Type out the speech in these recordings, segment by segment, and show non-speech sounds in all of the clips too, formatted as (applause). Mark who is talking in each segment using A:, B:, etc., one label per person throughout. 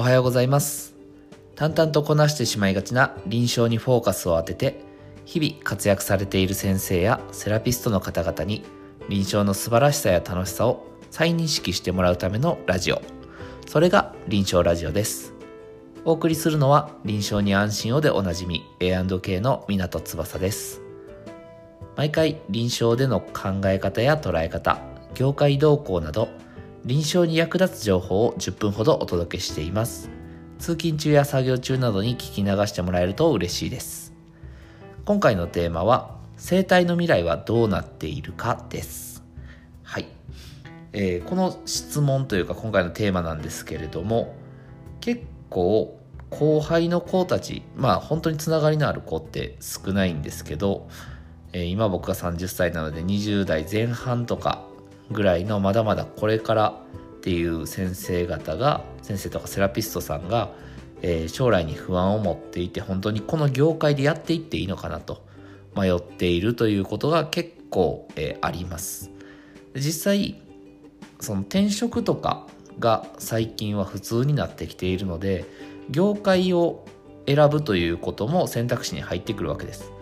A: おはようございます。淡々とこなしてしまいがちな臨床にフォーカスを当てて日々活躍されている先生やセラピストの方々に臨床の素晴らしさや楽しさを再認識してもらうためのラジオ。それが臨床ラジオです。お送りするのは臨床に安心をでおなじみ A&K の港翼です。毎回臨床での考え方や捉え方業界動向など臨床に役立つ情報を10分ほどお届けしています。通勤中や作業中などに聞き流してもらえると嬉しいです。今回のテーマは生体の未来はどうなっているかです。はい、えー、この質問というか今回のテーマなんですけれども結構後輩の子たちまあ本当につながりのある子って少ないんですけどえ、今僕が30歳なので20代前半とかぐらいのまだまだこれからっていう先生方が先生とかセラピストさんが、えー、将来に不安を持っていて本当にこの業界でやっていっていいのかなと迷っているということが結構、えー、あります。実際その転職とかが最近は普通になってきているので業界を選ぶということも選択肢に入ってくるわけです。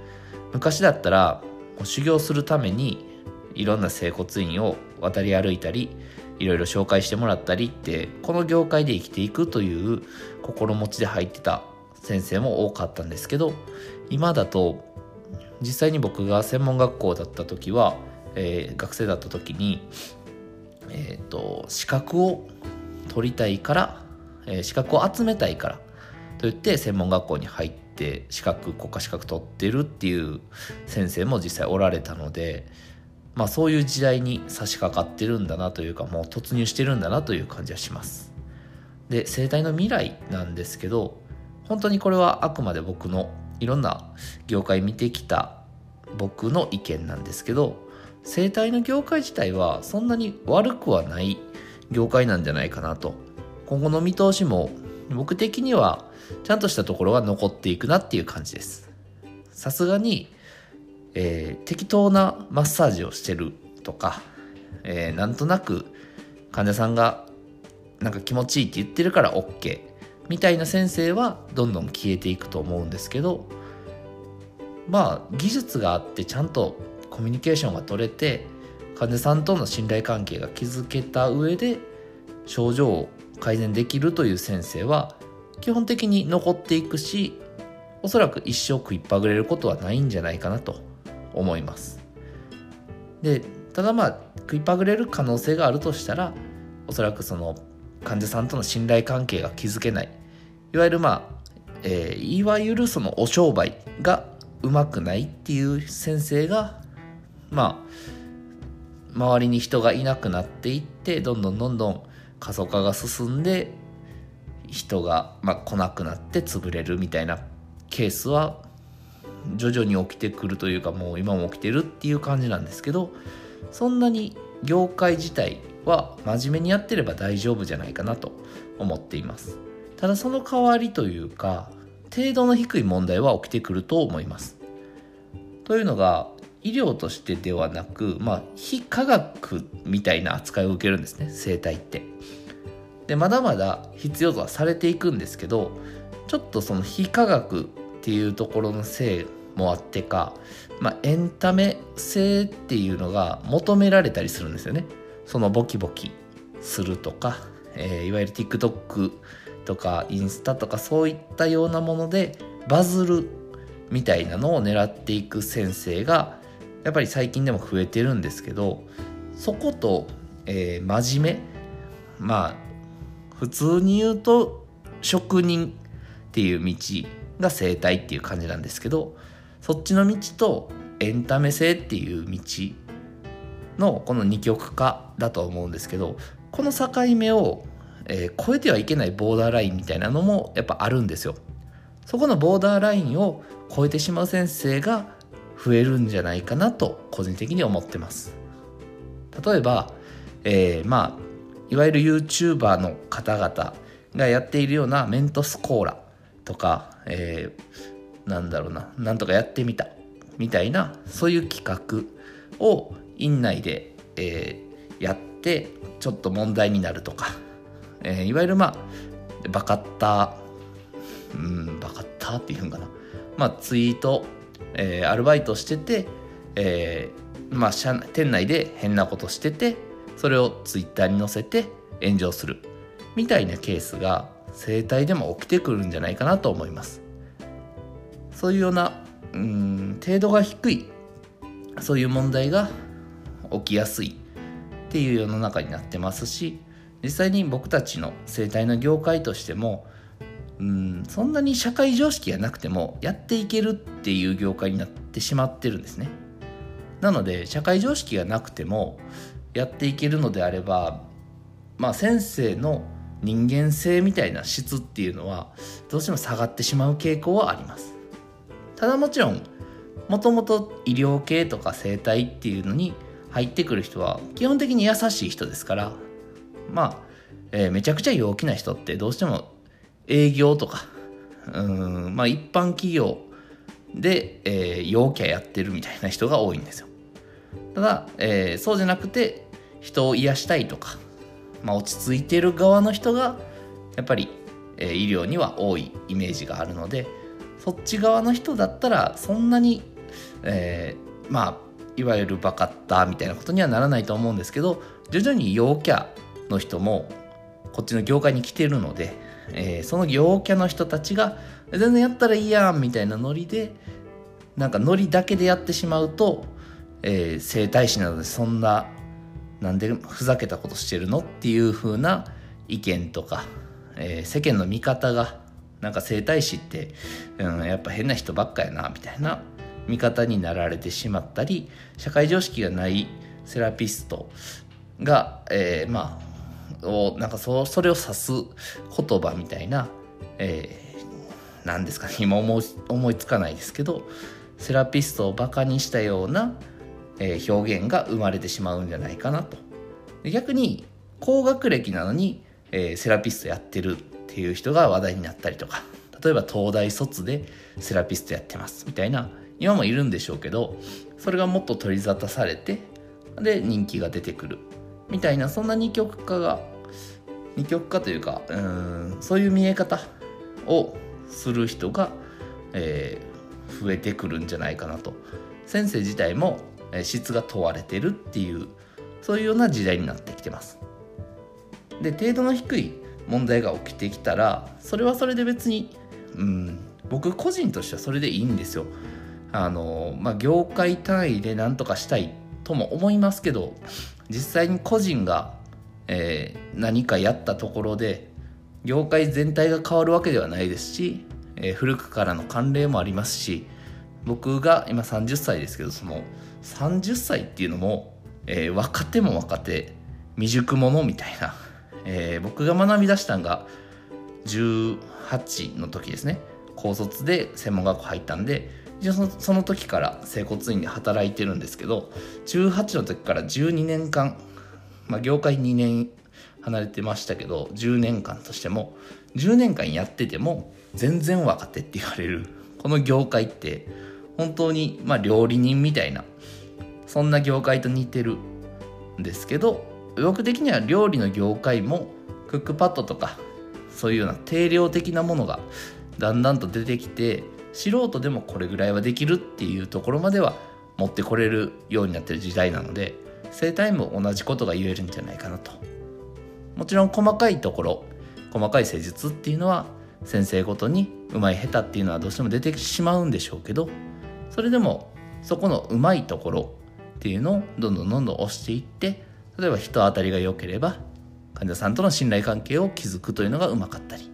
A: 昔だったら修行するためにいろんな整骨院を渡り歩いたりいろいろ紹介してもらったりってこの業界で生きていくという心持ちで入ってた先生も多かったんですけど今だと実際に僕が専門学校だった時は、えー、学生だった時に、えーと、資格を取りたいから、えー、資格を集めたいからと言って専門学校に入って資格国家資格取ってるっていう先生も実際おられたのでまあそういう時代に差し掛かってるんだなというかもう突入してるんだなという感じはします。で生態の未来なんですけど本当にこれはあくまで僕のいろんな業界見てきた僕の意見なんですけど生態の業界自体はそんなに悪くはない業界なんじゃないかなと。今後の見通しも僕的にはちゃんとしたところが残っていくなっていう感じです。さすがに、えー、適当なマッサージをしてるとか、えー、なんとなく患者さんがなんか気持ちいいって言ってるから OK みたいな先生はどんどん消えていくと思うんですけどまあ技術があってちゃんとコミュニケーションが取れて患者さんとの信頼関係が築けた上で症状を改善できるという先生は基本的に残っていくしおそらく一生食いっぱぐれることはないんじゃないかなと思います。でただまあ食いっぱぐれる可能性があるとしたらおそらくその患者さんとの信頼関係が築けない。いわゆるまあ、えー、いわゆるそのお商売がうまくないっていう先生がまあ周りに人がいなくなっていってどんどんどんどん過疎化が進んで人が、まあ、来なくなって潰れるみたいなケースは徐々に起きてくるというかもう今も起きてるっていう感じなんですけどそんなに業界自体は真面目にやってれば大丈夫じゃないかなと思っています。ただその代わりというか程度の低い問題は起きてくると思います。というのが医療としてではなく、まあ、非科学みたいな扱いを受けるんですね生態って。でまだまだ必要とはされていくんですけどちょっとその非科学っていうところのせいもあってか、まあ、エンタメ性っていうのが求められたりするんですよね。そのボキボキするとか、えー、いわゆる TikTok とかインスタとかそういったようなものでバズるみたいなのを狙っていく先生がやっぱり最近でも増えてるんですけどそこと、えー、真面目まあ普通に言うと職人っていう道が生態っていう感じなんですけどそっちの道とエンタメ性っていう道のこの二極化だと思うんですけどこの境目を、えー、越えてはいけないボーダーラインみたいなのもやっぱあるんですよ。そこのボーダーラインを越えてしまう先生が増えるんじゃないかなと個人的に思ってます。例えば、えー、まあいわゆる YouTuber の方々がやっているようなメントスコーラとか、えー、なんだろうな、なんとかやってみたみたいな、そういう企画を院内で、えー、やって、ちょっと問題になるとか、えー、いわゆるまあ、バカッターうんバカッターっていうんかな。まあツイート、えー、アルバイトしてて、えー、まあ店内で変なことしててそれをツイッターに載せて炎上するみたいなケースが生態でも起きてくるんじゃないかなと思います。そういうようなうん程度が低いそういう問題が起きやすいっていう世の中になってますし実際に僕たちの生態の業界としてもうんそんなに社会常識がなくてもやっていけるっていう業界になってしまってるんですね。なので社会常識がなくてもやっていけるのであればまあ先生の人間性みたいな質っていうのはどうしても下がってしまう傾向はあります。ただもちろんもともと医療系とか生態っていうのに入ってくる人は基本的に優しい人ですからまあ、えー、めちゃくちゃ陽気な人ってどうしても営業とか (laughs) うんまあ一般企業で、えー、陽キャやってるみたいな人が多いんですよ。ただ、えー、そうじゃなくて人を癒したいとか、まあ、落ち着いてる側の人がやっぱり、えー、医療には多いイメージがあるのでそっち側の人だったらそんなに、えー、まあいわゆるバカッタみたいなことにはならないと思うんですけど徐々に陽キャの人もこっちの業界に来てるので、えー、その陽キャの人たちが全然やったらいいやんみたいなノリでなんかノリだけでやってしまうと、えー、整体師なのでそんななんでふざけたことしてるのっていう風な意見とか、えー、世間の見方がなんか整体師って、うん、やっぱ変な人ばっかやなみたいな見方になられてしまったり社会常識がないセラピストが、えー、まあをなんかそそれを指す言葉みたいな、えー、ですかね今思い思いつかないですけどセラピストをバカにしたような、えー、表現が生まれてしまうんじゃないかなと。逆に高学歴なのに、えー、セラピストやってる。っていう人が話題になったりとか例えば東大卒でセラピストやってますみたいな今もいるんでしょうけどそれがもっと取り沙汰されてで人気が出てくるみたいなそんな二極化が二極化というかうんそういう見え方をする人が、えー、増えてくるんじゃないかなと。先生自体も質が問われてるっていうそういうような時代になってきてます。で程度の低い問題が起きてきたらそれはそれで別にうん僕個人としてはそれでいいんですよ。あのまあ業界単位で何とかしたいとも思いますけど実際に個人が、えー、何かやったところで業界全体が変わるわけではないですし、えー、古くからの慣例もありますし僕が今30歳ですけどその30歳っていうのも、えー、若手も若手未熟者みたいなえー、僕が学び出したんが18の時ですね。高卒で専門学校入ったんで一応その時から整骨院で働いてるんですけど18の時から12年間、まあ、業界2年離れてましたけど10年間としても10年間やってても全然若手って言われるこの業界って本当にまあ料理人みたいなそんな業界と似てるんですけど僕的には料理の業界もクックパッドとかそういうような定量的なものがだんだんと出てきて素人でもこれぐらいはできるっていうところまでは持ってこれるようになってる時代なので生態も同じことが言えるんじゃないかなと。もちろん細かいところ細かい施術っていうのは先生ごとにうまい下手っていうのはどうしても出てしまうんでしょうけどそれでもそこのうまいところっていうのをどんどんどんどん押していって例えば人当たりが良ければ患者さんとの信頼関係を築くというのがうまかったり。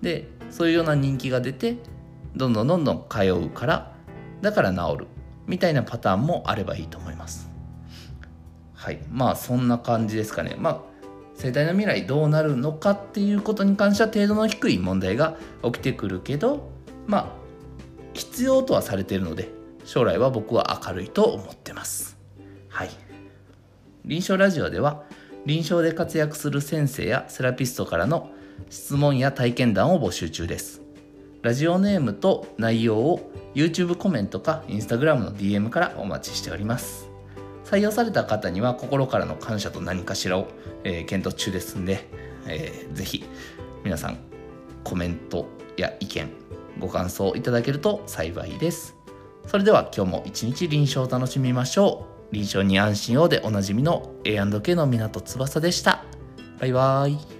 A: でそういうような人気が出てどんどんどんどん通うからだから治るみたいなパターンもあればいいと思います。はい。まあそんな感じですかね。まあ生態の未来どうなるのかっていうことに関しては程度の低い問題が起きてくるけどまあ必要とはされているので将来は僕は明るいと思ってます。はい。臨床ラジオでは臨床で活躍する先生やセラピストからの質問や体験談を募集中です。ラジオネームと内容を YouTube コメントか Instagram の DM からお待ちしております。採用された方には心からの感謝と何かしらを、えー、検討中ですんで、えー、ぜひ皆さんコメントや意見ご感想いただけると幸いです。それでは今日も一日臨床を楽しみましょう。臨床に安心をでおなじみの A&K の港翼でした。バイバーイ。